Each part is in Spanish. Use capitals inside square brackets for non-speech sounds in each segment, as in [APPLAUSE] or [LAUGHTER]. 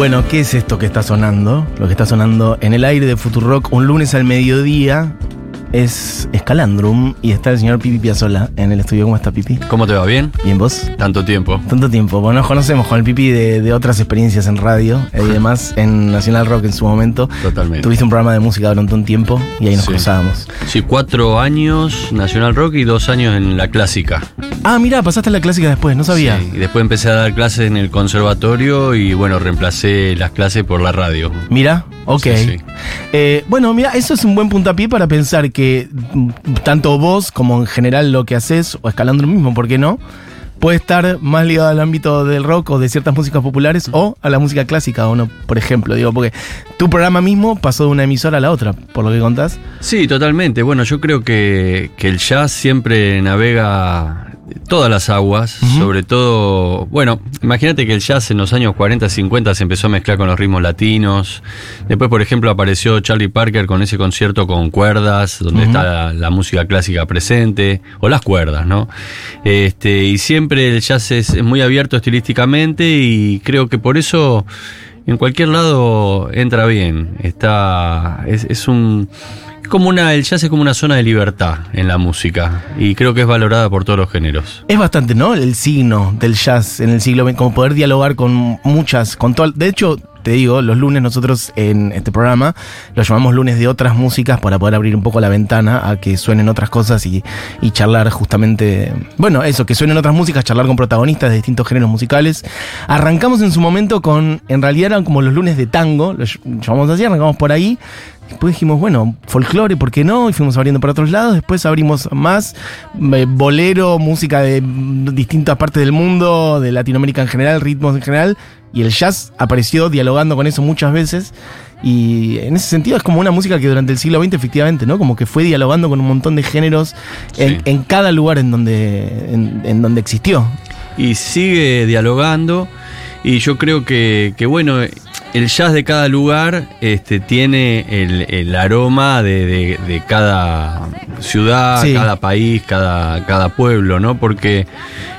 Bueno, ¿qué es esto que está sonando? Lo que está sonando en el aire de Futurock un lunes al mediodía es Escalandrum y está el señor Pipi Piazzola en el estudio. ¿Cómo está Pipi? ¿Cómo te va? ¿Bien? ¿Bien vos? Tanto tiempo. Tanto tiempo. Bueno, nos conocemos con el Pipi de, de otras experiencias en radio y [LAUGHS] demás en Nacional Rock en su momento. Totalmente. Tuviste un programa de música durante un tiempo y ahí nos Sí. cruzábamos. Sí, cuatro años Nacional Rock y dos años en la clásica. Ah, mira, pasaste a la clásica después, no sabía. Sí, y después empecé a dar clases en el conservatorio y bueno, reemplacé las clases por la radio. Mira, ok. Sí, sí. Eh, bueno, mira, eso es un buen puntapié para pensar que mm, tanto vos como en general lo que haces, o escalando lo mismo, ¿por qué no? Puede estar más ligado al ámbito del rock o de ciertas músicas populares o a la música clásica o no, por ejemplo. Digo, porque tu programa mismo pasó de una emisora a la otra, por lo que contás. Sí, totalmente. Bueno, yo creo que, que el jazz siempre navega todas las aguas, sobre todo, bueno, imagínate que el jazz en los años 40, 50 se empezó a mezclar con los ritmos latinos. Después, por ejemplo, apareció Charlie Parker con ese concierto con cuerdas, donde está la, la música clásica presente, o las cuerdas, ¿no? Este, y siempre el jazz es, es muy abierto estilísticamente y creo que por eso en cualquier lado entra bien. Está. Es, es un. Como una. El jazz es como una zona de libertad en la música. Y creo que es valorada por todos los géneros. Es bastante, ¿no? El signo del jazz en el siglo XX, como poder dialogar con muchas, con todo. De hecho, te digo, los lunes nosotros en este programa lo llamamos lunes de otras músicas para poder abrir un poco la ventana a que suenen otras cosas y, y charlar justamente. Bueno, eso, que suenen otras músicas, charlar con protagonistas de distintos géneros musicales. Arrancamos en su momento con, en realidad eran como los lunes de tango, los llamamos así, arrancamos por ahí. Después dijimos, bueno, folclore, ¿por qué no? Y fuimos abriendo para otros lados. Después abrimos más eh, bolero, música de mm, distintas partes del mundo, de Latinoamérica en general, ritmos en general. Y el jazz apareció dialogando con eso muchas veces. Y en ese sentido es como una música que durante el siglo XX efectivamente, ¿no? Como que fue dialogando con un montón de géneros en, en cada lugar en donde, en, en donde existió. Y sigue dialogando. Y yo creo que, que, bueno, el jazz de cada lugar este, tiene el, el aroma de, de- de cada ciudad, Sí. cada país, cada, cada pueblo, ¿no? Porque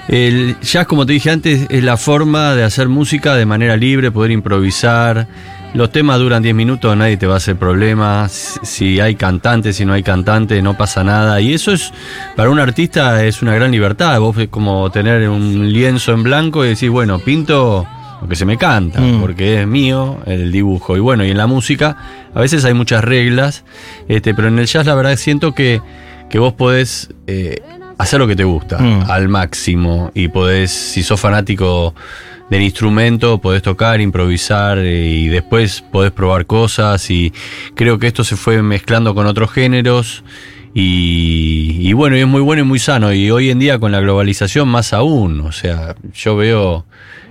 el jazz, como te dije antes, es la forma de hacer música de manera libre, poder improvisar. Los temas duran 10 minutos, nadie te va a hacer problemas. Si hay cantante, si no hay cantante, no pasa nada. Y eso es, para un artista, es una gran libertad. Vos es como tener un lienzo en blanco y decir, bueno, pinto lo que se me canta, Mm. porque es mío el dibujo. Y bueno, y en la música a veces hay muchas reglas, este, pero en el jazz la verdad siento que, que vos podés eh, hacer lo que te gusta Mm. al máximo y podés, si sos fanático del instrumento, podés tocar, improvisar eh, y después podés probar cosas y creo que esto se fue mezclando con otros géneros y, y bueno, y es muy bueno y muy sano y hoy en día con la globalización más aún, o sea, yo veo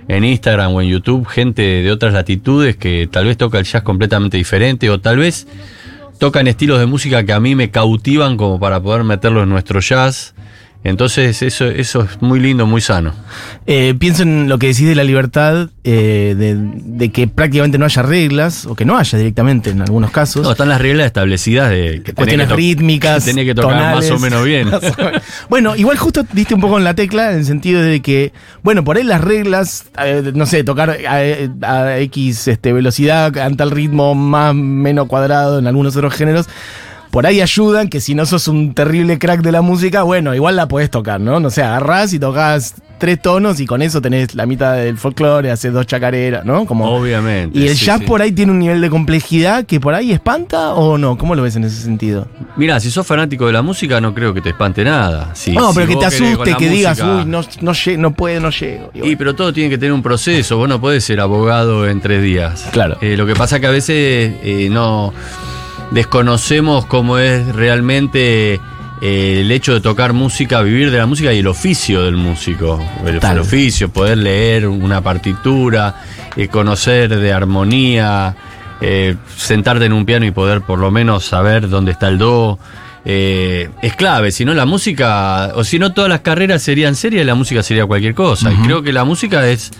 en Instagram o en YouTube gente de otras latitudes que tal vez toca el jazz completamente diferente o tal vez tocan estilos de música que a mí me cautivan como para poder meterlo en nuestro jazz. Entonces eso, eso es muy lindo, muy sano. Eh, pienso en lo que decís de la libertad, eh, de, de que prácticamente no haya reglas, o que no haya directamente en algunos casos. No, están las reglas establecidas de que cuestiones que rítmicas. que tenés que tocar tonales. [LAUGHS] más o menos bien. Bueno, igual justo diste un poco en la tecla en el sentido de que, bueno, por ahí las reglas, eh, no sé, tocar a, a X este, velocidad, a tal ritmo más menos cuadrado en algunos otros géneros. Por ahí ayudan que si no sos un terrible crack de la música, bueno, igual la podés tocar, ¿no? No sé, agarrás y tocas tres tonos y con eso tenés la mitad del folclore, haces dos chacareras, ¿no? Como, Obviamente. y el sí, jazz sí. por ahí tiene un nivel de complejidad que por ahí espanta o no? ¿Cómo lo ves en ese sentido? Mira, si sos fanático de la música, no creo que te espante nada. Si- no, si pero que te asuste, que digas, uy, no, no, no puedo, no llego. Y pero todo tiene que tener un proceso, vos no podés ser abogado en tres días. Claro. Eh, lo que pasa que a veces eh, no desconocemos cómo es realmente eh, el hecho de tocar música, vivir de la música y el oficio del músico. El, oficio, poder leer una partitura, eh, conocer de armonía, eh, sentarte en un piano y poder por lo menos saber dónde está el do. eh, es clave, si no la música, o si no todas las carreras serían serias, la música sería cualquier cosa. Y creo que la música es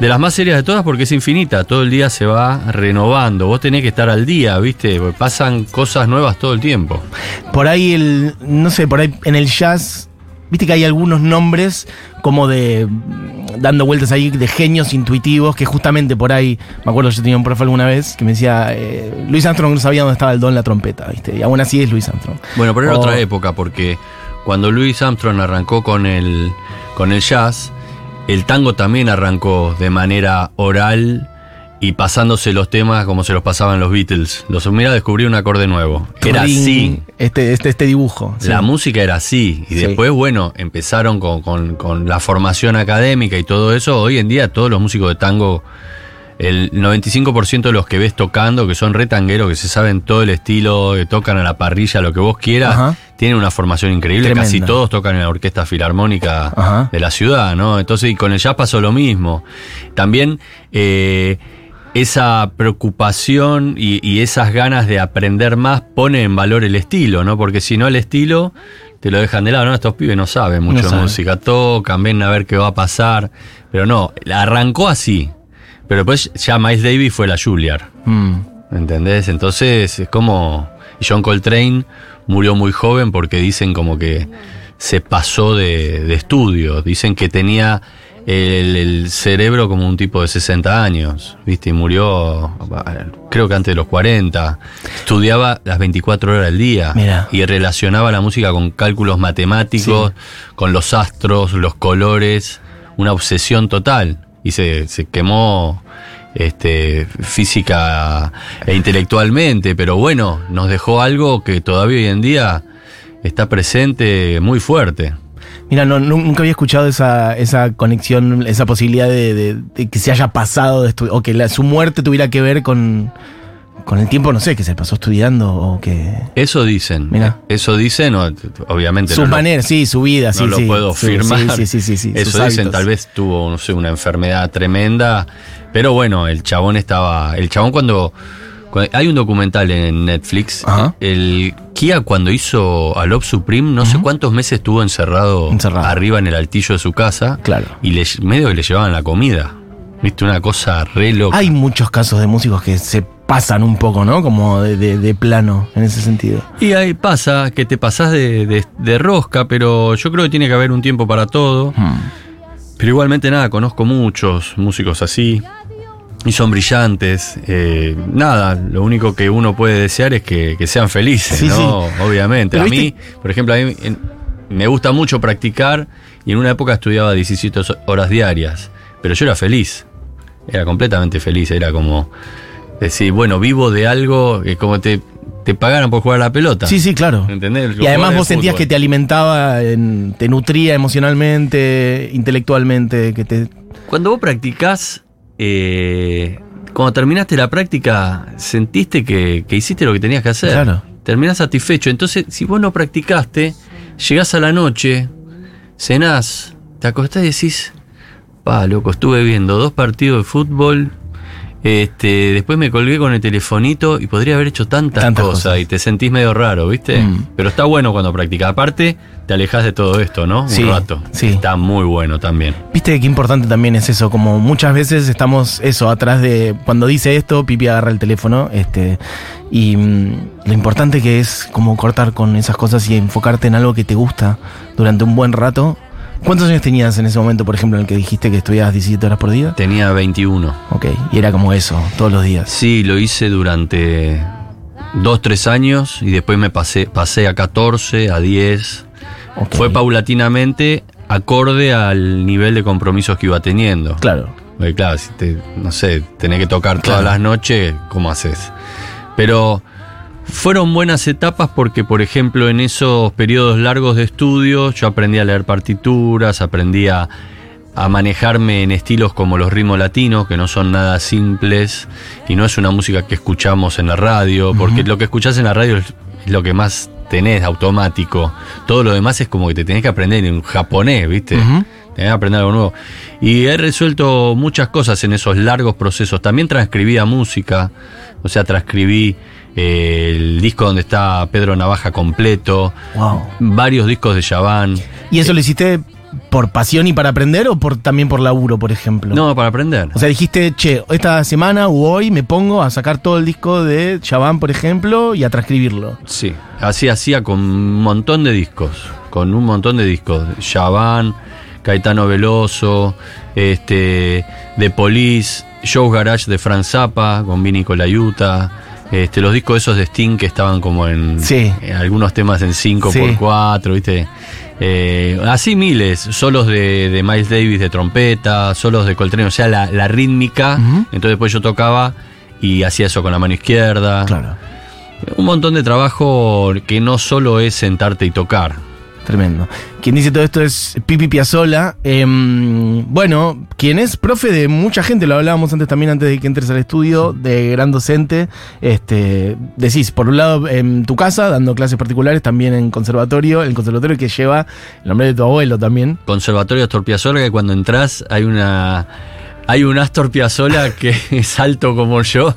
de las más serias de todas porque es infinita, todo el día se va renovando, vos tenés que estar al día, ¿viste? Porque pasan cosas nuevas todo el tiempo. Por ahí, el, no sé, por ahí en el jazz, viste que hay algunos nombres como de, dando vueltas ahí de genios intuitivos que justamente por ahí, me acuerdo yo tenía un profe alguna vez que me decía, eh, Luis Armstrong no sabía dónde estaba el don la trompeta, ¿viste? Y aún así es Luis Armstrong. Bueno, pero era O- otra época, porque cuando Louis Armstrong arrancó con el, con el jazz, el tango también arrancó de manera oral y pasándose los temas como se los pasaban los Beatles. Los mira descubrí un acorde nuevo. Era así. Este, este, este dibujo. sí. La música era así. Y Sí. después, bueno, empezaron con, con- con la formación académica y todo eso. Hoy en día todos los músicos de tango, el 95% de los que ves tocando, que son re tangueros, que se saben todo el estilo, que tocan a la parrilla, lo que vos quieras, Ajá. Tienen una formación increíble. Tremenda. Casi todos tocan en la orquesta filarmónica Ajá. de la ciudad, ¿no? Entonces, y con el jazz pasó lo mismo. También eh, esa preocupación y, y esas ganas de aprender más pone en valor el estilo, ¿no? Porque si no, el estilo te lo dejan de lado, ¿no? Estos pibes no saben mucho No de música, tocan, ven a ver qué va a pasar. Pero no, arrancó así. Pero después ya Miles Davis fue la Juilliard. Mm. ¿Entendés? Entonces es como. y John Coltrane murió muy joven porque dicen como que se pasó de, de estudio. Dicen que tenía el, el cerebro como un tipo de 60 años, ¿viste? Y murió, creo que antes de los 40. Estudiaba las 24 horas del día. Mirá. Y relacionaba la música con cálculos matemáticos, con los astros, los colores. Una obsesión total. Y se, se quemó este, física e intelectualmente, pero bueno, nos dejó algo que todavía hoy en día está presente muy fuerte. Mira, no, nu- nunca había escuchado esa, esa conexión, esa posibilidad de, de- de que se haya pasado de o que su muerte tuviera que ver con, con el tiempo, no sé, que se pasó estudiando o que... Eso dicen. Mirá. Eso dicen, o- obviamente. Sus no lo- maneras, sí, su vida, sí, no lo sí. puedo Sí, firmar. Sí, sí, sí, sí, Eso dicen, tal vez tuvo, no sé, una enfermedad tremenda. Pero bueno, el chabón estaba. El chabón cuando. cuando- hay un documental en Netflix. Ajá. El Kia cuando hizo a Love Supreme, no sé cuántos meses estuvo encerrado, Encerrado. arriba en el altillo de su casa. Claro. Y le, medio que le llevaban la comida. Viste, una cosa re loca. Hay muchos casos de músicos que se pasan un poco, ¿no? Como de, de- de plano, en ese sentido. Y ahí pasa que te pasás de, rosca, pero yo creo que tiene que haber un tiempo para todo. Hmm. Pero igualmente nada, conozco muchos músicos así. Y son brillantes. eh, nada, lo único que uno puede desear es que, que sean felices, Sí, ¿no? Obviamente. Pero a mí, viste- por ejemplo, a mí me gusta mucho practicar y en una época estudiaba 17 horas diarias. Pero yo era feliz. Era completamente feliz. Era como decir, bueno, vivo de algo que como te, te pagaran por jugar a la pelota. Sí, sí, claro. ¿Entendés? Y además vos sentías que te alimentaba, en- te nutría emocionalmente, intelectualmente, que te... Cuando vos practicás, eh, cuando terminaste la práctica, sentiste que, que hiciste lo que tenías que hacer. Claro. Terminás satisfecho. Entonces, si vos no practicaste, llegás a la noche, cenás, te acostás y decís, pa, loco, estuve viendo dos partidos de fútbol. Este, después me colgué con el telefonito y podría haber hecho tantas, Tantas cosas, cosas. y te sentís medio raro, ¿viste? Mm. Pero está bueno cuando practicas. Aparte, te alejas de todo esto, ¿no? Sí, Un rato. sí. Está muy bueno también. Viste qué importante también es eso, como muchas veces estamos eso, atrás de, cuando dice esto, Pipi agarra el teléfono, este, y mm, lo importante que es como cortar con esas cosas y enfocarte en algo que te gusta durante un buen rato. ¿Cuántos años tenías en ese momento, por ejemplo, en el que dijiste que estudiabas 17 horas por día? Tenía 21. Ok, y era como eso, todos los días. Sí, lo hice durante dos, tres años y después me pasé, pasé a 14, a 10. Ok. Fue paulatinamente acorde al nivel de compromisos que iba teniendo. Claro. Porque claro, si te, no sé, tenés que tocar todas Claro. las noches, ¿cómo haces? Pero fueron buenas etapas porque, por ejemplo, en esos periodos largos de estudio yo aprendí a leer partituras, aprendí a, a manejarme en estilos como los ritmos latinos, que no son nada simples y no es una música que escuchamos en la radio, porque lo que escuchás en la radio es lo que más tenés automático. Todo lo demás es como que te tenés que aprender en japonés, ¿viste? Ujú. Tenés que aprender algo nuevo. Y he resuelto muchas cosas en esos largos procesos. También transcribía música, o sea, transcribí eh, el disco donde está Pedro Navaja completo, Wow. varios discos de Yaván. ¿Y eso lo hiciste por pasión y para aprender o por también por laburo, por ejemplo? No, para aprender. O sea, dijiste, che, esta semana u hoy me pongo a sacar todo el disco de Chabán, por ejemplo, y a transcribirlo. Sí, así hacía con un montón de discos, con un montón de discos. Yaván, Caetano Veloso, este, The Police, Show Garage de Frank Zappa, con Vini Colaiuta, este, los discos esos de Sting que estaban como en, Sí. en algunos temas en 5 Sí. por 4 ¿viste? Eh, así miles, solos de, de Miles Davis de trompeta, solos de Coltrane, o sea, la, la rítmica. Entonces después yo tocaba y hacía eso con la mano izquierda. Claro. Un montón de trabajo que no solo es sentarte y tocar. Tremendo. Quien dice todo esto es Pipi Piazzola. Em, bueno, quien es profe de mucha gente, lo hablábamos antes también, antes de que entres al estudio, de gran docente. Este, decís, por un lado en tu casa, dando clases particulares, también en conservatorio, el conservatorio que lleva el nombre de tu abuelo también. Conservatorio Astor Piazzolla, que cuando entras hay una. Hay un Astor Piazzolla que [LAUGHS] es alto como yo.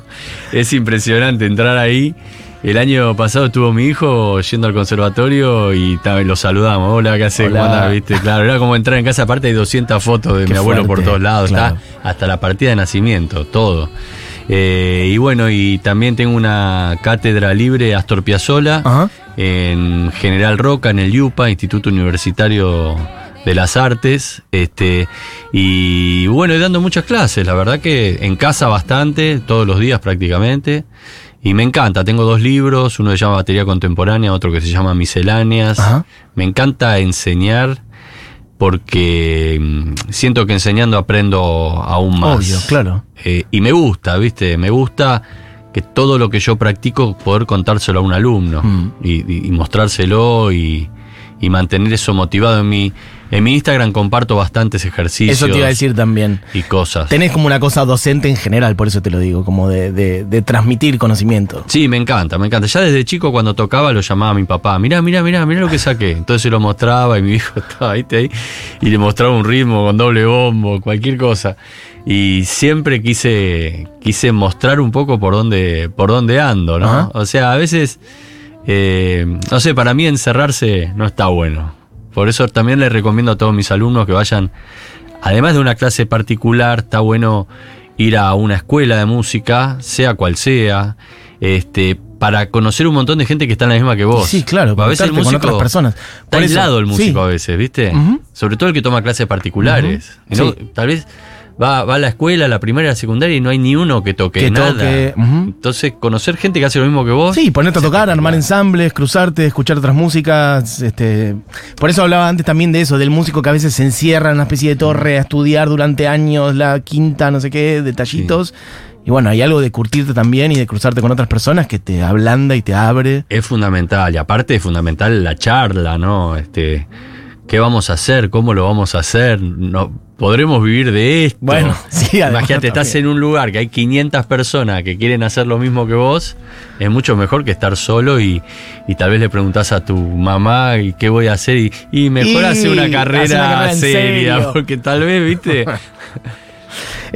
Es impresionante entrar ahí. El año pasado estuvo mi hijo yendo al conservatorio y lo saludamos. Hola, ¿qué haces? ¿Cómo andás? ¿Viste? Claro, era como entrar en casa. Aparte hay 200 fotos de Qué mi abuelo por todos lados. claro. Está hasta la partida de nacimiento, todo. Eh, y bueno, y también tengo una cátedra libre Astor Piazzolla en General Roca, en el IUPA, Instituto Universitario de las Artes. Este, y bueno, y dando muchas clases, la verdad que en casa bastante, todos los días prácticamente. Y me encanta, tengo dos libros, uno se llama Batería Contemporánea, otro que se llama Misceláneas. Ajá. Me encanta enseñar porque mm, siento que enseñando aprendo aún más. Obvio, claro. Eh, y me gusta, ¿viste? Me gusta que todo lo que yo practico poder contárselo a un alumno Mm. y, y- mostrárselo y, y mantener eso motivado en mi en mi Instagram comparto bastantes ejercicios Eso te iba a decir también. y cosas. Tenés como una cosa docente en general, por eso te lo digo, como de, de- de transmitir conocimiento. Sí, me encanta, me encanta. Ya desde chico cuando tocaba lo llamaba a mi papá. Mirá, mirá, mirá, mirá lo que saqué. Entonces se lo mostraba y mi hijo [LAUGHS] estaba ¿viste, ahí y le mostraba un ritmo con doble bombo, cualquier cosa. Y siempre quise, quise mostrar un poco por dónde, por dónde ando, ¿no? Ajá. O sea, a veces, eh, no sé, para mí encerrarse no está bueno. Por eso también les recomiendo a todos mis alumnos que vayan, además de una clase particular, está bueno ir a una escuela de música, sea cual sea, este, para conocer un montón de gente que está en la misma que vos. Sí, claro, a veces el con músico otras personas. Está Por aislado el músico sí. a veces, ¿viste? Sobre todo el que toma clases particulares. Sí. Tal vez va, va a la escuela, a la primaria, a la secundaria y no hay ni uno que toque Que nada. toque. Entonces, conocer gente que hace lo mismo que vos. Sí, ponerte a tocar, armar ensambles, cruzarte, escuchar otras músicas. Este, por eso hablaba antes también de eso, del músico que a veces se encierra en una especie de torre a estudiar durante años la quinta, no sé qué, detallitos. Y bueno, hay algo de curtirte también y de cruzarte con otras personas que te ablanda y te abre. Es fundamental, y aparte es fundamental la charla, ¿no? Este, ¿Qué vamos a hacer? ¿Cómo lo vamos a hacer? No, ¿Podremos vivir de esto? Bueno, [LAUGHS] sí, Imagínate, estás en un lugar que hay 500 personas que quieren hacer lo mismo que vos, es mucho mejor que estar solo y, y tal vez le preguntás a tu mamá y qué voy a hacer y, y mejor Y hacer una hace carrera, una carrera en seria, [LAUGHS] porque tal vez, viste, [LAUGHS]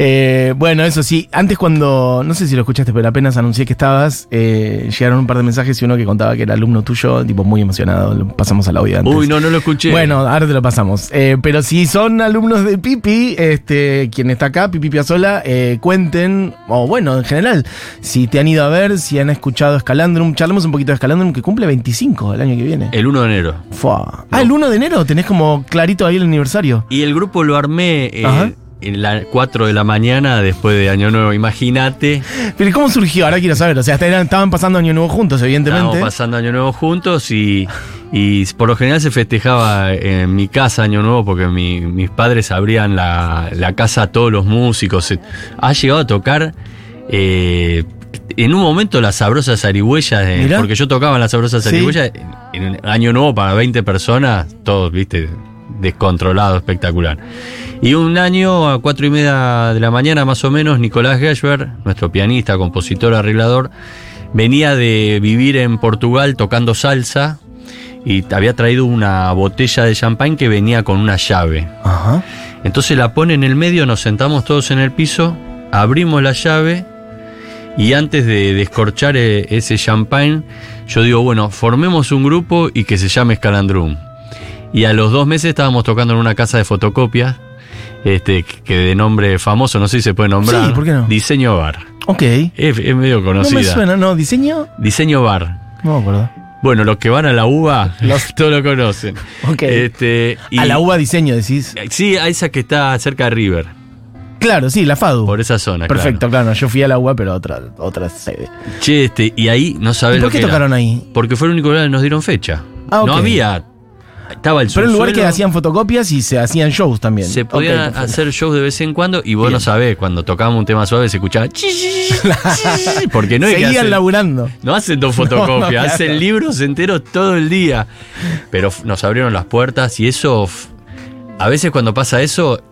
Eh, bueno, eso sí, antes cuando, no sé si lo escuchaste, pero apenas anuncié que estabas, eh, llegaron un par de mensajes y uno que contaba que era alumno tuyo, tipo muy emocionado, lo pasamos al audio antes. uy, no, no lo escuché. Bueno, ahora te lo pasamos. Eh, pero si son alumnos de Pipi, este, quien está acá, Pipi Piazzola, eh, cuenten, o bueno, en general, si te han ido a ver, si han escuchado Escalandrum, charlamos un poquito de Escalandrum, que cumple 25 el año que viene. el 1 de enero. Fua. Ah, el 1 de enero, tenés como clarito ahí el aniversario. Y el grupo lo armé eh, Ajá. En las 4 de la mañana después de Año Nuevo, imagínate. Pero ¿cómo surgió? Ahora quiero saber. O sea, estaban pasando año nuevo juntos, evidentemente. Estábamos pasando Año Nuevo juntos y, y por lo general se festejaba en mi casa Año Nuevo porque mi- mis padres abrían la, la casa a todos los músicos. Ha llegado a tocar eh, en un momento las sabrosas eh, Mirá. porque yo tocaba las sabrosas Sí. en, en Año Nuevo para 20 personas, todos, viste, descontrolado, espectacular. Y un año a cuatro y media de la mañana más o menos, Nicolás Gershberg, nuestro pianista, compositor, arreglador, venía de vivir en Portugal tocando salsa y había traído una botella de champán que venía con una llave. Ajá. Entonces la pone en el medio, nos sentamos todos en el piso, abrimos la llave y antes de descorchar eh, ese champán, yo digo, bueno, formemos un grupo y que se llame Scalandrum. Y a los dos meses estábamos tocando en una casa de fotocopias, este, que de nombre famoso, no sé si se puede nombrar. Sí, ¿por qué no? Diseño Bar. Ok. Es, es medio No conocida. me suena, ¿no? ¿Diseño? Diseño Bar. No me acuerdo. Bueno, los que van a la uva, los, [LAUGHS] todos lo conocen. Ok. Este, y- A la uva diseño, decís. Sí, a esa que está cerca de River, Claro, sí, la FADU. por esa zona. Perfecto, claro. Yo fui a la UA, pero a otra, otra sede. Che, este, y ahí no sabes ¿Y lo por qué que era. tocaron ahí? Porque fue el único lugar que nos dieron fecha. Ah, No ok. había. Estaba el Pero el lugar que hacían fotocopias y se hacían shows también. Se podían hacer shows de vez en cuando y vos Bien. no sabés, cuando tocábamos un tema suave se escuchaba porque no es que Seguían hacen- laburando. No hacen dos [LAUGHS] No, no, fotocopias, claro. hacen libros enteros todo el día. Pero nos abrieron las puertas y eso, a veces cuando pasa eso,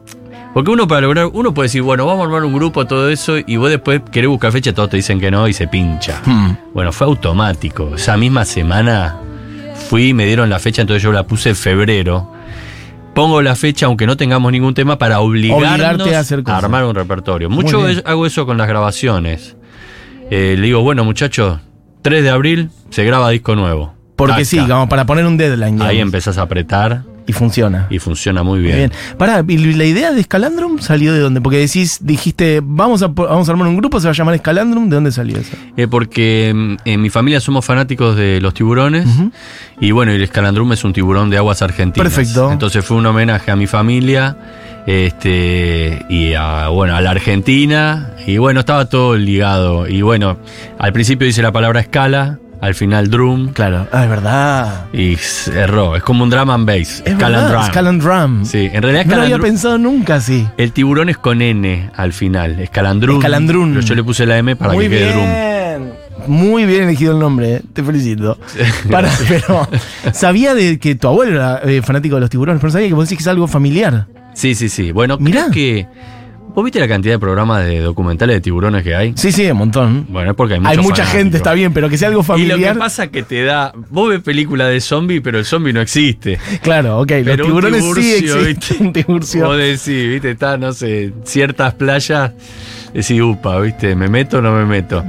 porque uno para lograr, uno puede decir, bueno, vamos a armar un grupo, todo eso, y vos después querés buscar fecha, todos te dicen que no y se pincha. Hmm. Bueno, fue automático. Esa misma semana fui, me dieron la fecha, entonces yo la puse en febrero. Pongo la fecha, aunque no tengamos ningún tema, para obligarnos Obligarte a hacer cosas. armar un repertorio. Mucho hago eso con las grabaciones. Eh, le digo, bueno, muchachos, 3 de abril se graba disco nuevo. Porque Taca. sí, como para poner un deadline. Ahí digamos. empezás a apretar Y funciona. y funciona muy bien. Bien. Pará, ¿y la idea de Scalandrum salió de dónde? Porque decís, dijiste, vamos a, vamos a armar un grupo, se va a llamar Scalandrum. ¿De dónde salió eso? Eh, porque mm, en mi familia somos fanáticos de los tiburones y bueno, el escalandrum es un tiburón de aguas argentinas. Perfecto. Entonces fue un homenaje a mi familia este y a bueno, a la Argentina y bueno, estaba todo ligado y bueno, al principio dice la palabra escala, al final drum Claro. Ah, es verdad. y erró, es como un drum and bass, Es verdad, Scalandrum. Sí, en realidad No lo había pensado nunca así. el tiburón es con N al final, escalandrum. Escalandrum. Pero yo le puse la M para Muy que quede drum. bien. Muy bien elegido el nombre, eh. te felicito. [LAUGHS] Pero sabía de que tu abuelo era eh, fanático de los tiburones, pero sabía que vos decís que es algo familiar. Sí, sí, sí. Bueno, Mirá. creo que. ¿Vos viste la cantidad de programas de documentales de tiburones que hay? Sí, sí, un montón. Bueno, es porque hay, Hay mucha fanáticos. gente, está bien, pero que sea algo Y lo familiar. que pasa es que te da. Vos ves películas de zombie, pero el zombie no existe. Claro, ok, los Pero un tiburones sí tiburcio, existen. [LAUGHS] Un tiburcio. Vos decís, viste, está, no sé, ciertas playas. Decís, upa, viste, ¿me meto o no me meto?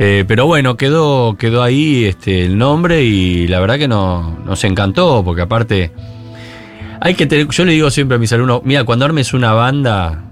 Eh, pero bueno, quedó, quedó ahí este, el nombre y la verdad que no, nos encantó, porque aparte. Hay que tener, yo le digo siempre a mis alumnos, mira, cuando armes una banda,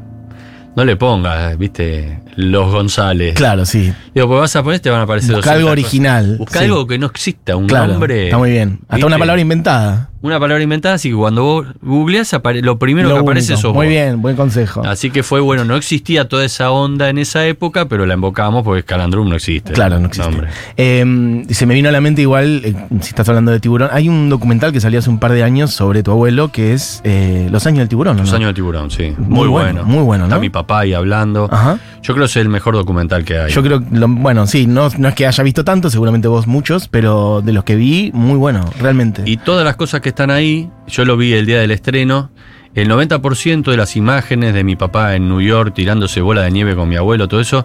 no le pongas, viste, los González. Claro, sí. Digo, pues vas a poner, te van a aparecer Busca 200 algo original. Busca sí. algo que no exista, un Claro, nombre. Está muy bien. Hasta ¿viste? una palabra inventada. Una palabra inventada, así que cuando vos googleás, lo primero Lo que aparece sos Muy bien, buen consejo. Así que fue bueno, no existía toda esa onda en esa época, pero la invocamos porque Calandrum no existe. Claro, no existe. Eh, se me vino a la mente igual, eh, si estás hablando de tiburón, hay un documental que salió hace un par de años sobre tu abuelo que es eh, Los años del tiburón. ¿o Los no? años del tiburón, sí. Muy Muy, bueno, bueno. muy bueno, Está ¿no? mi papá ahí hablando. Ajá. Yo creo que es el mejor documental que hay. Yo creo, lo- bueno, sí, no, no es que haya visto tanto, seguramente vos muchos, pero de los que vi, muy bueno, realmente. Y todas las cosas que están ahí, yo lo vi el día del estreno. El 90% de las imágenes de mi papá en New York tirándose bola de nieve con mi abuelo, todo eso,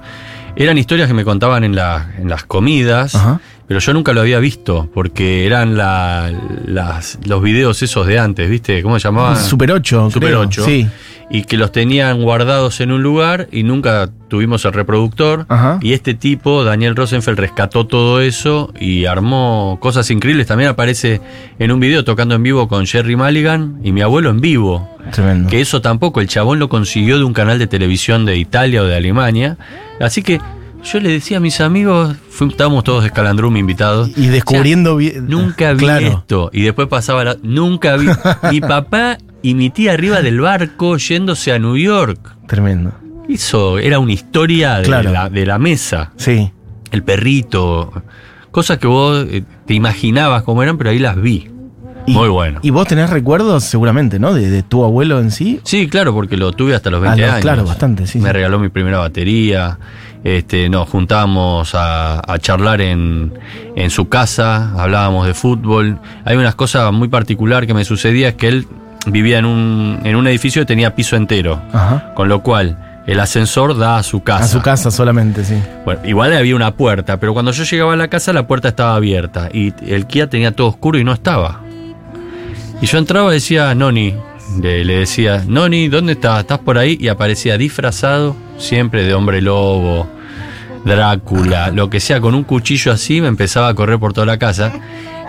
eran historias que me contaban en, la- en las comidas, Ajá. Pero yo nunca lo había visto, porque eran la- las, los videos esos de antes, ¿viste? ¿Cómo se llamaban? Super 8, Super creo. 8. Sí. Y que los tenían guardados en un lugar y nunca tuvimos el reproductor. Ajá. Y este tipo, Daniel Rosenfeld, rescató todo eso y armó cosas increíbles. También aparece en un video tocando en vivo con Jerry Mulligan y mi abuelo en vivo. Tremendo. Que eso tampoco, el chabón lo consiguió de un canal de televisión de Italia o de Alemania. Así que yo le decía a mis amigos, estábamos todos de Escalandrum invitados. Y descubriendo vi- Nunca vi claro. esto. Y después pasaba la. Nunca vi. mi [LAUGHS] papá y mi tía arriba del barco yéndose a New York. Tremendo. Eso era una historia de, Claro. la, de la mesa. Sí. El perrito. Cosas que vos eh, te imaginabas cómo eran, pero ahí las vi. Y- Muy bueno. Y vos tenés recuerdos, seguramente, ¿no? De, de tu abuelo en sí. Sí, claro, porque lo tuve hasta los 20 Ah, no, años. claro, bastante, sí, Me sí. regaló mi primera batería. Este, nos juntábamos a, a charlar en, en su casa, hablábamos de fútbol. Hay unas cosas muy particulares que me sucedía, es que él vivía en un, en un edificio que tenía piso entero, Ajá. con lo cual el ascensor da a su casa. A su casa solamente, sí. Bueno, igual había una puerta, pero cuando yo llegaba a la casa la puerta estaba abierta y el Kia tenía todo oscuro y no estaba. Y yo entraba y decía, Noni, le, le decía, Noni, ¿dónde estás? ¿Estás por ahí? Y aparecía disfrazado, siempre de hombre lobo, Drácula, lo que sea, con un cuchillo así, me empezaba a correr por toda la casa.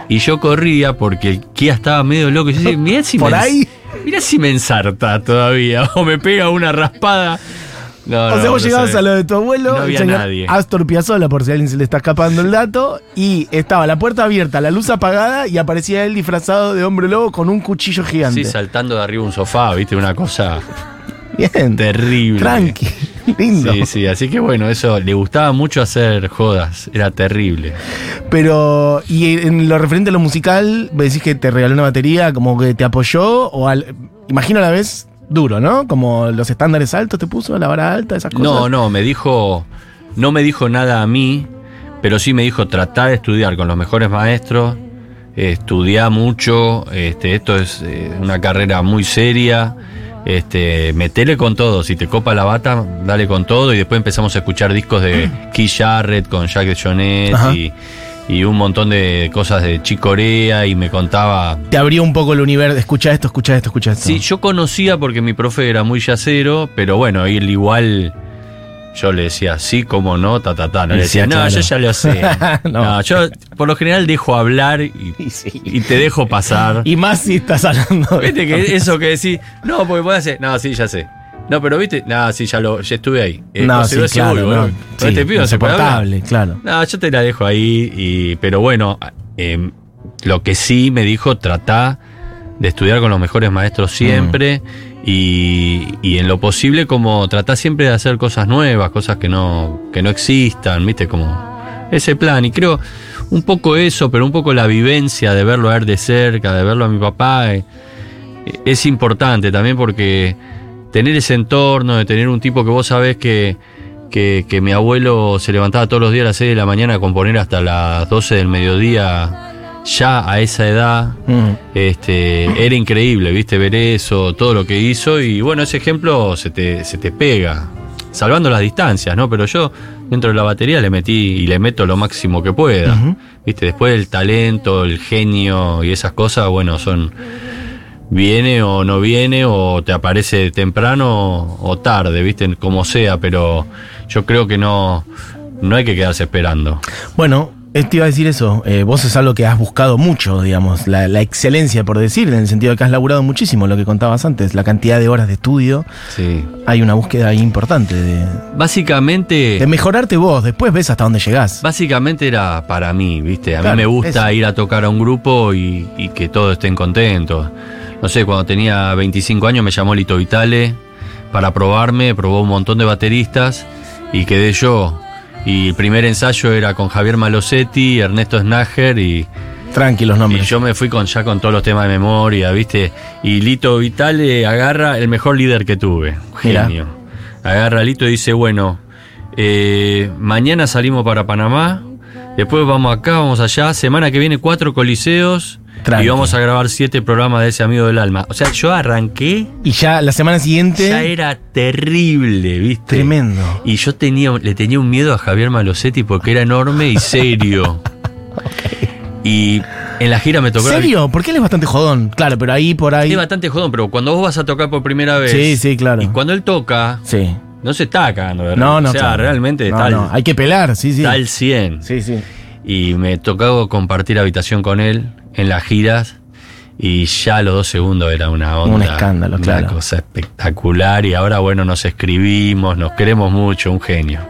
Y yo corría porque el Kia estaba medio loco. Y yo decía, mirá si [LAUGHS] ¿Por me, ahí? mirá si me ensarta todavía, [LAUGHS] o me pega una raspada. No, o no, sea, vos no llegabas a lo de tu abuelo, había señor nadie. Astor Piazzolla, por si a alguien se le está escapando el dato, y estaba la puerta abierta, la luz apagada, y aparecía él disfrazado de hombre lobo con un cuchillo gigante. Sí, saltando de arriba un sofá, viste, una cosa Bien. terrible. Tranqui. [LAUGHS] Lindo. Sí, sí, así que bueno, eso le gustaba mucho hacer jodas, era terrible. Pero, y en lo referente a lo musical, me decís que te regaló una batería, como que te apoyó, o al, imagino a la vez duro, ¿no? Como los estándares altos te puso, la vara alta, esas cosas. No, no, me dijo, no me dijo nada a mí, pero sí me dijo tratar de estudiar con los mejores maestros, estudiar mucho, este, esto es eh, una carrera muy seria, este, metele con todo, si te copa la bata, dale con todo y después empezamos a escuchar discos de Keith Jarrett con Jack de Jonet y, y un montón de cosas de Chick Corea y me contaba Te abrió un poco el universo, escucha esto, escucha esto, escucha esto. Sí, yo conocía porque mi profe era muy yacero, pero bueno, él igual yo le decía, sí, cómo no, ta, ta, ta. No Y le sí, decía, no, claro. yo ya lo sé. [LAUGHS] No. no. yo por lo general dejo hablar y, [LAUGHS] Y sí. y te dejo pasar. Y más si estás hablando Viste que eso que decís, no, porque puede hacer, no, sí, ya sé. No, pero viste, no, sí, ya lo, ya estuve ahí. Eh, No, sí, claro, uy, no. Sí, con este no hablar. insoportable, claro. No, yo te la dejo ahí, y, pero bueno, eh, lo que sí me dijo, tratá de estudiar con los mejores maestros siempre y, en lo posible como tratá siempre de hacer cosas nuevas, cosas que no, que no existan, viste, como ese plan. Y creo un poco eso, pero un poco la vivencia de verlo a él de cerca, de verlo a mi papá, eh, es importante también porque tener ese entorno, de tener un tipo que vos sabés que, que, que mi abuelo se levantaba todos los días a las 6 de la mañana a componer hasta las 12 del mediodía, ya a esa edad, Mm. este, era increíble, viste, ver eso, todo lo que hizo, y bueno, ese ejemplo se te, se te pega, salvando las distancias, ¿no? Pero yo dentro de la batería le metí y le meto lo máximo que pueda. Viste, después el talento, el genio y esas cosas, bueno, son viene o no viene o te aparece temprano o tarde, viste, como sea, pero yo creo que no no hay que quedarse esperando. Bueno, te iba a decir eso. eh, vos es algo que has buscado mucho, digamos, la, la excelencia, por decir, en el sentido de que has laburado muchísimo, lo que contabas antes, la cantidad de horas de estudio. Sí. Hay una búsqueda ahí importante de, Básicamente de mejorarte vos, después ves hasta dónde llegás. Básicamente era para mí, ¿viste? A Claro, mí me gusta eso. ir a tocar a un grupo y, y que todos estén contentos. No sé, cuando tenía 25 años me llamó Lito Vitale para probarme, probó un montón de bateristas y quedé yo. Y el primer ensayo era con Javier Malosetti, Ernesto Snager y, Tranquilos y nombres. yo me fui con ya con todos los temas de memoria, ¿viste? Y Lito Vitale agarra el mejor líder que tuve, Mirá. genio. Agarra a Lito y dice, bueno, eh, mañana salimos para Panamá, después vamos acá, vamos allá, semana que viene cuatro coliseos Tranqui. y vamos a grabar siete programas de ese amigo del alma. O sea, yo arranqué, Y ya la semana siguiente. ya era terrible, ¿viste? Tremendo. Y yo tenía, le tenía un miedo a Javier Malosetti porque era enorme y serio. [LAUGHS] Y en la gira me tocó... ¿Serio? Porque él es bastante jodón. Claro, pero ahí por ahí. Es bastante jodón, pero cuando vos vas a tocar por primera vez. Sí, sí, claro. Y cuando él toca, Sí. no se está cagando de No, no. O sea, claro. realmente No, está, no, Hay que pelar, sí, sí. está al 100. Sí, sí. Y me tocó compartir habitación con él en las giras. Y ya a los dos segundos era una onda. Un escándalo, una claro. cosa espectacular. Y ahora, bueno, nos escribimos, nos queremos mucho, un genio.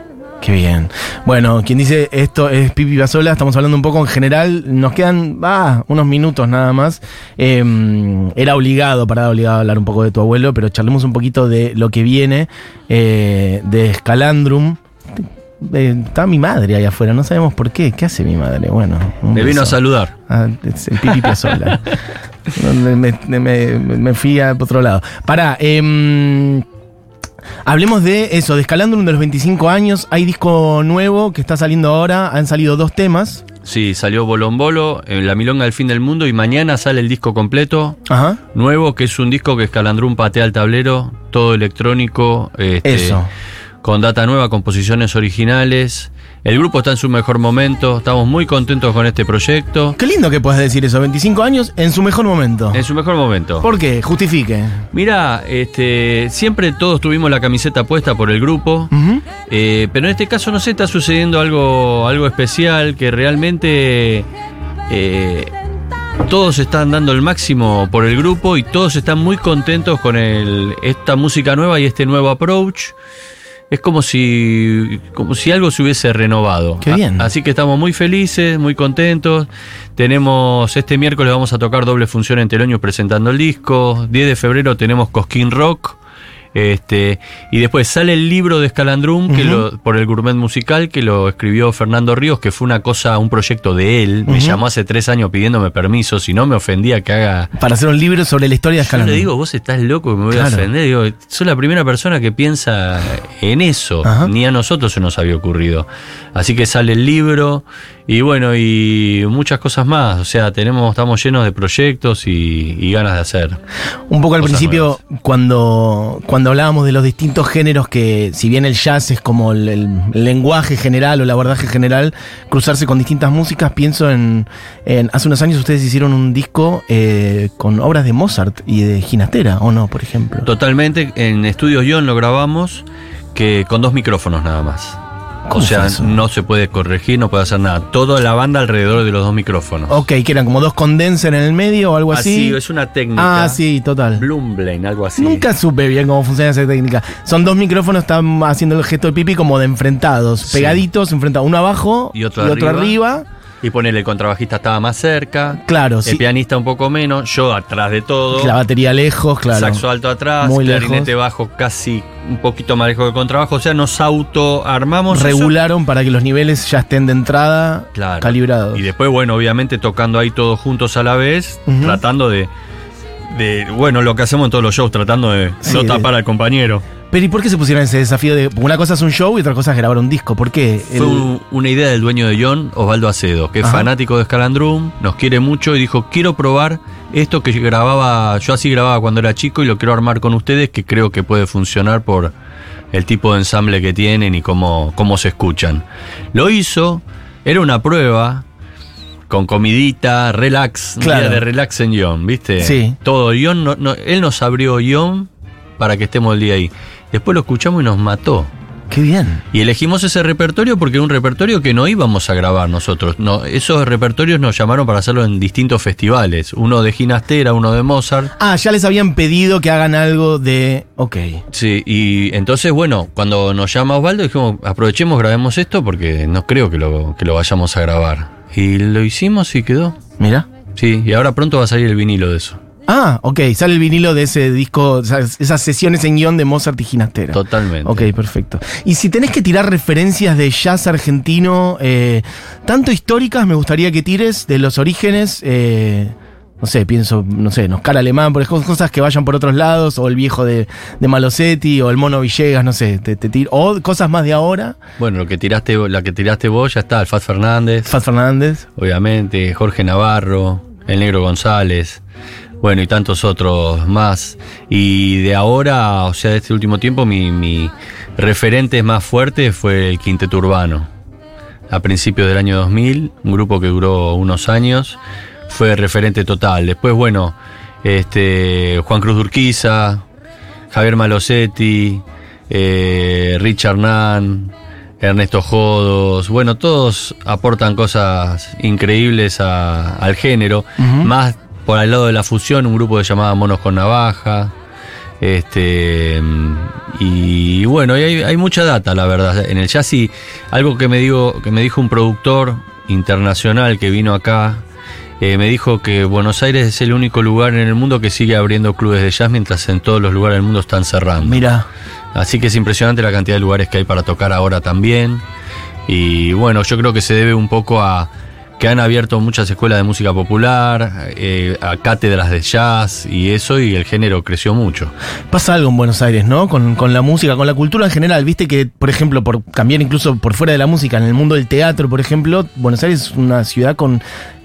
Qué bien. Bueno, quien dice esto es Pipi Basola, estamos hablando un poco en general, nos quedan ah, unos minutos nada más. Eh, era obligado, para obligado a hablar un poco de tu abuelo, pero charlemos un poquito de lo que viene eh, de Scalandrum. Eh, está mi madre ahí afuera, no sabemos por qué. ¿Qué hace mi madre? Bueno, Me vino a saludar. Ah, es el Pipi Piazzolla. [LAUGHS] me, me- me- me fui a otro lado. Pará, em, hablemos de eso, de Escalandrum de los 25 años. Hay disco nuevo que está saliendo ahora. Han salido dos temas. Sí, salió Bolombolo, en La Milonga del Fin del Mundo. Y mañana sale el disco completo. Ajá. Nuevo, que es un disco que Escalandrum patea al tablero, todo electrónico, este, Eso. Con data nueva, composiciones originales. El grupo está en su mejor momento, estamos muy contentos con este proyecto. Qué lindo que puedas decir eso. 25 años en su mejor momento. En su mejor momento. ¿Por qué? Justifique. Mira, este, siempre todos tuvimos la camiseta puesta por el grupo, eh, pero en este caso no sé, está sucediendo algo, algo especial que realmente eh, todos están dando el máximo por el grupo y todos están muy contentos con el, esta música nueva y este nuevo approach. Es como si, como si algo se hubiese renovado. Qué bien. A- así que estamos muy felices, muy contentos. Tenemos, este miércoles vamos a tocar doble función en Teloño presentando el disco. 10 de febrero tenemos Cosquín Rock. Este, y después sale el libro de Escalandrum que lo- por el gourmet musical que lo escribió Fernando Ríos, que fue una cosa, un proyecto de él. Me llamó hace tres años pidiéndome permiso, si no me ofendía que haga Para hacer un libro sobre la historia de yo le digo, vos estás loco, me voy Claro. a ofender. Digo, soy la primera persona que piensa en eso. Ni a nosotros se nos había ocurrido. Así que sale el libro y bueno, y muchas cosas más. O sea, tenemos, estamos llenos de proyectos y, y ganas de hacer. Un poco al principio, cuando, cuando hablábamos de los distintos géneros que, si bien el jazz es como el, el lenguaje general o el abordaje general, cruzarse con distintas músicas, pienso en, en- hace unos años ustedes hicieron un disco eh, con obras de Mozart y de Ginastera, ¿o no, por ejemplo? Totalmente, en Estudios John lo grabamos que con dos micrófonos nada más. O ¿Cómo sea, eso? no se puede corregir, no puede hacer nada. Toda la banda alrededor de los dos micrófonos. Ok, que eran como dos condenser en el medio o algo así. Así, es una técnica. ah, sí, total. Blumblane, algo así. Nunca supe bien cómo funciona esa técnica. Son dos micrófonos, están haciendo el gesto de pipi como de enfrentados, Sí. pegaditos, enfrentados, uno abajo Y otro arriba. arriba. Y ponele, el contrabajista estaba más cerca. Claro, El sí. pianista un poco menos, yo atrás de todo. La batería lejos, claro. Saxo alto atrás, Muy clarinete lejos. bajo casi un poquito más lejos que el contrabajo. O sea, nos auto armamos. eso. Regularon para que los niveles ya estén de entrada Claro. calibrados. Y después, bueno, obviamente tocando ahí todos juntos a la vez, tratando de, de. Bueno, lo que hacemos en todos los shows, tratando de Sí, no de- tapar al compañero. Pero ¿y por qué se pusieron ese desafío de una cosa es un show y otra cosa es grabar un disco? ¿Por qué? Fue El- una idea del dueño de John, Osvaldo Acedo, que es fanático de Scalandrum, nos quiere mucho y dijo, quiero probar esto que grababa, yo así grababa cuando era chico y lo quiero armar con ustedes, que creo que puede funcionar por el tipo de ensamble que tienen y cómo, cómo se escuchan. Lo hizo, era una prueba, con comidita, relax, un Claro. día de relax en John, ¿viste? Sí. Todo, John, no- no- él nos abrió John para que estemos el día ahí. Después lo escuchamos y nos mató. Qué bien. Y elegimos ese repertorio porque era un repertorio que no íbamos a grabar nosotros. No, esos repertorios nos llamaron para hacerlo en distintos festivales. Uno de Ginastera, uno de Mozart. Ah, ya les habían pedido que hagan algo de. Ok. Sí, y entonces, bueno, cuando nos llama Osvaldo, dijimos, aprovechemos, grabemos esto porque no creo que lo, que lo vayamos a grabar. Y lo hicimos y quedó. Mira. Sí, y ahora pronto va a salir el vinilo de eso. Ah, ok. Sale el vinilo de ese disco, esas, esas sesiones en guion de Mozart y Ginastera. Totalmente. Ok, perfecto. Y si tenés que tirar referencias de jazz argentino, eh, tanto históricas, me gustaría que tires de los orígenes, eh, no sé, pienso, no sé, Noscar Alemán, por cosas que vayan por otros lados, o el viejo de, de Malosetti, o el mono Villegas, no sé, te, te tiro- o cosas más de ahora, Bueno, lo que tiraste, la que tiraste vos ya está, el Fat Fernández. Fat Fernández. obviamente, Jorge Navarro, el Negro González, bueno, y tantos otros más. Y de ahora, o sea, de este último tiempo, mi, mi referente más fuerte fue el Quinteto Urbano. A principios del año 2000, un grupo que duró unos años, fue referente total. Después, bueno, este, Juan Cruz Durquiza, Javier Malosetti, eh, Richard Nan, Ernesto Jodos, bueno, todos aportan cosas increíbles a- al género, más por el lado de la fusión, un grupo que se llamaba Monos con Navaja, este y bueno, y hay, hay mucha data, la verdad, en el jazz. Y algo que me digo, que me dijo un productor internacional que vino acá, eh, me dijo que Buenos Aires es el único lugar en el mundo que sigue abriendo clubes de jazz mientras en todos los lugares del mundo están cerrando. Mira, Así que es impresionante la cantidad de lugares que hay para tocar ahora también. Y bueno, yo creo que se debe un poco a que han abierto muchas escuelas de música popular, eh, a cátedras de jazz y eso, y el género creció mucho. pasa algo en Buenos Aires, ¿no? Con, con la música, con la cultura en general. Viste que, por ejemplo, por cambiar incluso por fuera de la música, en el mundo del teatro, por ejemplo, Buenos Aires es una ciudad con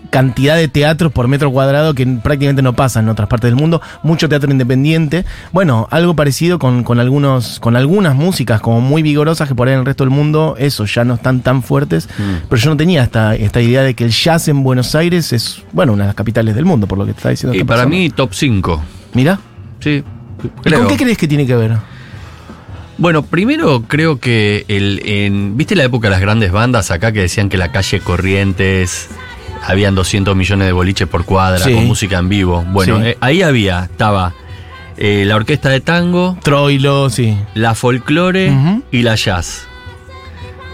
cantidad de teatros por metro cuadrado que prácticamente no pasa en otras partes del mundo. Mucho teatro independiente. Bueno, algo parecido con, con algunos, con algunas músicas como muy vigorosas que por ahí en el resto del mundo, eso, ya no están tan fuertes. Mm. Pero yo no tenía esta, esta idea de que el jazz en Buenos Aires es, bueno, una de las capitales del mundo, por lo que te está diciendo. Y para persona. mí, top 5. Mira. Sí, ¿Y creo. con qué crees que tiene que ver? Bueno, primero creo que el, en, ¿viste la época de las grandes bandas acá que decían que la calle Corrientes habían 200 millones de boliches por cuadra Sí. con música en vivo? Bueno, Sí. eh, ahí había, estaba eh, la orquesta de tango, Troilo, sí. la folclore y la jazz.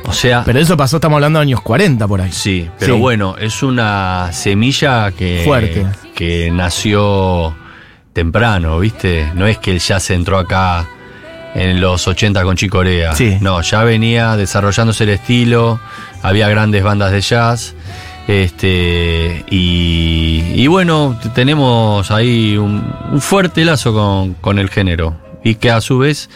O sea, Pero eso pasó, estamos hablando de años 40 por ahí. sí, pero Sí. bueno, es una semilla que, Fuerte. que nació temprano, ¿viste? No es que el jazz entró acá en los 80 con Chicorea. Sí. No, ya venía desarrollándose el estilo, había grandes bandas de jazz. Este, y, y bueno, tenemos ahí un, un fuerte lazo con, con el género. Y que a su vez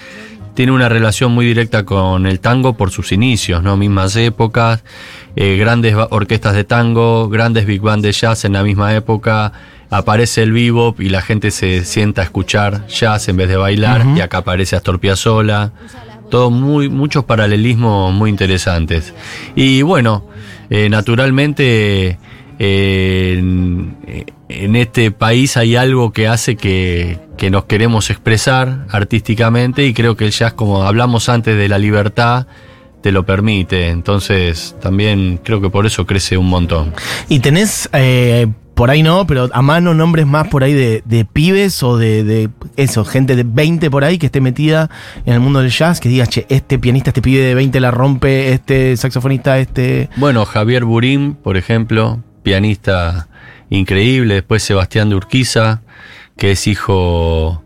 tiene una relación muy directa con el tango por sus inicios, ¿no? Mismas épocas, eh, grandes orquestas de tango, grandes big band de jazz en la misma época. Aparece el bebop y la gente se sienta a escuchar jazz en vez de bailar. Y acá aparece Astor Piazzolla. Todo muy, muchos paralelismos muy interesantes. Y bueno, eh, naturalmente eh, en, este país hay algo que hace que, que nos queremos expresar artísticamente y creo que el jazz, como hablamos antes de la libertad, te lo permite. Entonces también creo que por eso crece un montón. Y tenés, eh, por ahí no, pero a mano nombres más por ahí de, de pibes o de, de eso, gente de 20 por ahí que esté metida en el mundo del jazz, que diga, che, este pianista, este pibe de 20 la rompe, este saxofonista, este... Bueno, Javier Burín, por ejemplo, pianista increíble. Después Sebastián de Urquiza, que es hijo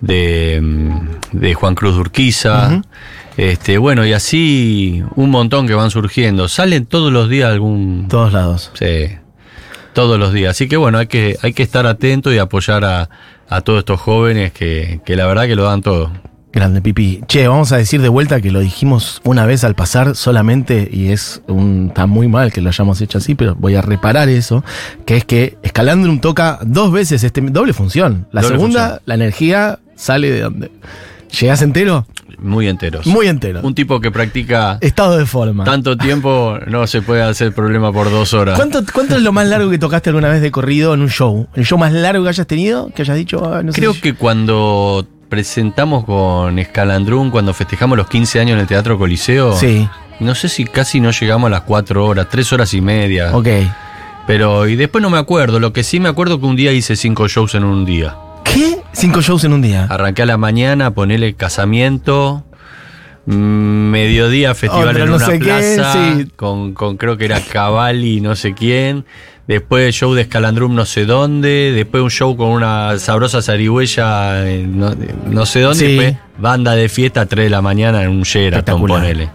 de, de Juan Cruz de Urquiza. Este, bueno, y así un montón que van surgiendo. Salen todos los días algún. Todos lados. Sí, todos los días. Así que bueno, hay que, hay que estar atento y apoyar a, a todos estos jóvenes que, que la verdad que lo dan todo. Grande pipi. Che, vamos a decir de vuelta que lo dijimos una vez al pasar solamente, y es un. está muy mal que lo hayamos hecho así, pero voy a reparar eso. Que es que Escalandrum toca dos veces este doble función. La Doble segunda, función. la energía sale de donde. ¿Llegás entero? Muy enteros. Muy entero. Un tipo que practica Estado de forma. tanto tiempo, no se puede hacer problema por dos horas. ¿Cuánto, ¿Cuánto es lo más largo que tocaste alguna vez de corrido en un show? ¿El show más largo que hayas tenido? Que hayas dicho, ah, no sé Creo si- que cuando presentamos con Escalandrún, cuando festejamos los 15 años en el Teatro Coliseo, Sí, no sé si casi no llegamos a las 4 horas, 3 horas y media. ok. Pero, y después no me acuerdo, lo que sí me acuerdo que un día hice 5 shows en un día. ¿Qué? Cinco shows en un día. Arranqué a la mañana, ponele casamiento, mm, mediodía festival en no una sé qué, plaza, sí. con, con creo que era Cavalli, no sé quién. Después show de Escalandrum no sé dónde, después un show con una sabrosa zarigüeya en no, no sé dónde, Sí. después banda de fiesta a 3 de la mañana en un Sheraton, ponele.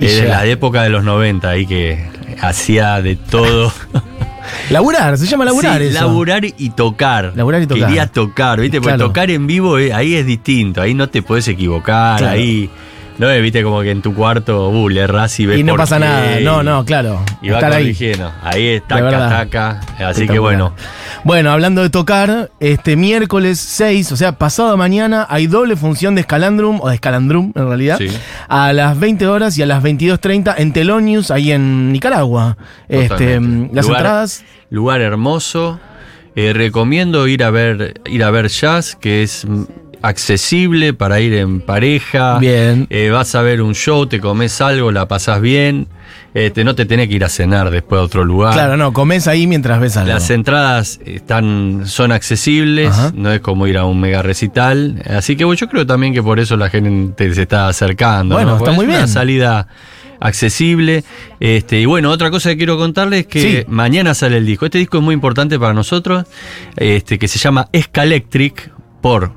Era la época de los 90 ahí que hacía de todo. [LAUGHS] Laburar, se llama laburar Sí, eso. laburar y tocar. Laburar y tocar. Quería tocar, ¿viste? Porque Claro. tocar en vivo eh, ahí es distinto, ahí no te puedes equivocar, Claro. ahí. No, viste como que en tu cuarto, uh, le y ves Y no pasa nada. No, no, claro. Y va Estar ahí. corrigiendo. Ahí es De taca. Así que bueno. Bueno, hablando de tocar, este miércoles 6, o sea, pasado mañana, hay doble función de Escalandrum, o de Escalandrum en realidad, Sí. a las 20 horas y a las 22.30 en Telonius, ahí en Nicaragua. Este, las Lugar- entradas, Lugar hermoso. Eh, recomiendo ir a ver ir a ver jazz, que es accesible para ir en pareja. Bien. Eh, vas a ver un show, te comes algo, la pasás bien. Este, no te tenés que ir a cenar después a otro lugar. claro, no, comes ahí mientras ves algo. Las entradas están, son accesibles, Ajá. no es como ir a un mega recital. Así que bueno, yo creo también que por eso la gente se está acercando. Bueno, ¿no? está Porque muy es bien. Una salida accesible. Este, y bueno, otra cosa que quiero contarles es que Sí. mañana sale el disco. Este disco es muy importante para nosotros, este, que se llama Escalectric por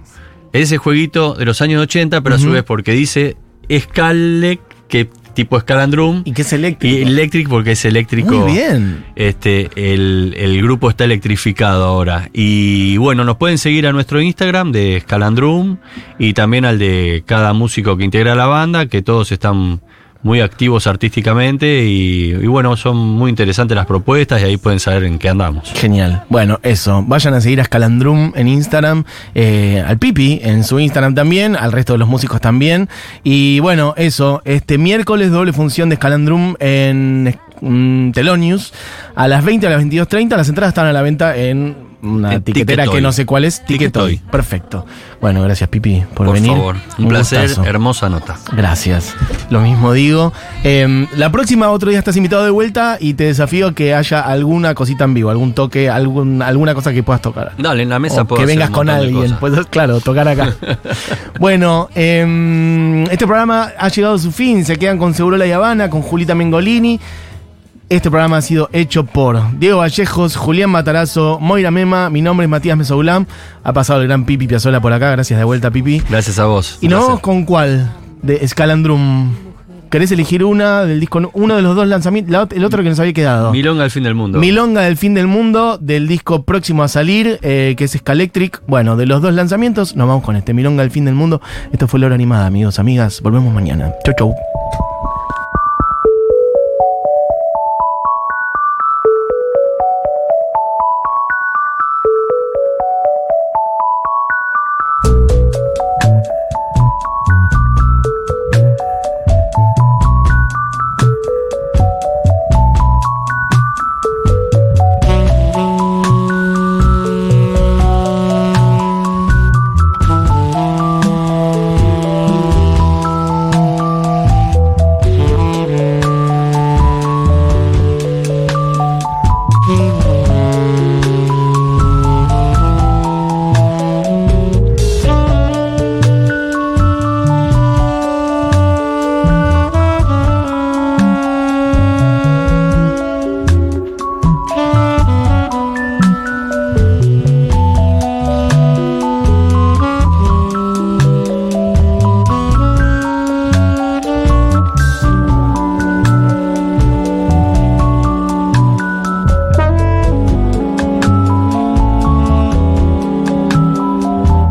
ese jueguito de los años 80, pero a su vez porque dice Escalec, que tipo Escalandrum, Y que es eléctrico. y Electric porque es eléctrico. Muy bien. Este, el, el grupo está electrificado ahora. Y bueno, nos pueden seguir a nuestro Instagram de Scalandrum y también al de cada músico que integra la banda, que todos están muy activos artísticamente y, bueno, son muy interesantes las propuestas y ahí pueden saber en qué andamos. Genial. Bueno, eso. Vayan a seguir a Scalandrum en Instagram, eh, al Pipi en su Instagram también, al resto de los músicos también. Y bueno, eso. Este miércoles doble función de Scalandrum en mm, Telonius a las 20 a las 22.30. Las entradas están a la venta en una Eh, etiquetera Ticketoy. que no sé cuál es. Ticketoy. Perfecto. Bueno, gracias Pipi por, Por venir. favor, un, placer, gustazo. hermosa nota. Gracias. Lo mismo digo. Eh, la próxima, otro día estás invitado de vuelta y te desafío a que haya alguna cosita en vivo, algún toque, algún, alguna cosa que puedas tocar. Dale, en la mesa O puedo que vengas con alguien. claro, tocar acá. [LAUGHS] bueno, eh, este programa ha llegado a su fin. Se quedan con Segurola y Habana, con Julita Mengolini. Este programa ha sido hecho por Diego Vallejos, Julián Matarazo, Moira Mema. Mi nombre es Matías Mesoulam. Ha pasado el gran Pipi Piazola por acá. Gracias de vuelta, Pipi. Gracias a vos. ¿Y nos vamos con cuál? De Scalandrum. ¿Querés elegir una del disco, uno de los dos lanzamientos, el otro que nos había quedado? Milonga al fin del mundo. Milonga del fin del mundo, del disco próximo a salir, eh, que es Scalectric. Bueno, de los dos lanzamientos, nos vamos con este Milonga del fin del mundo. Esto fue la hora animada, amigos, amigas. Volvemos mañana. Chau, chau.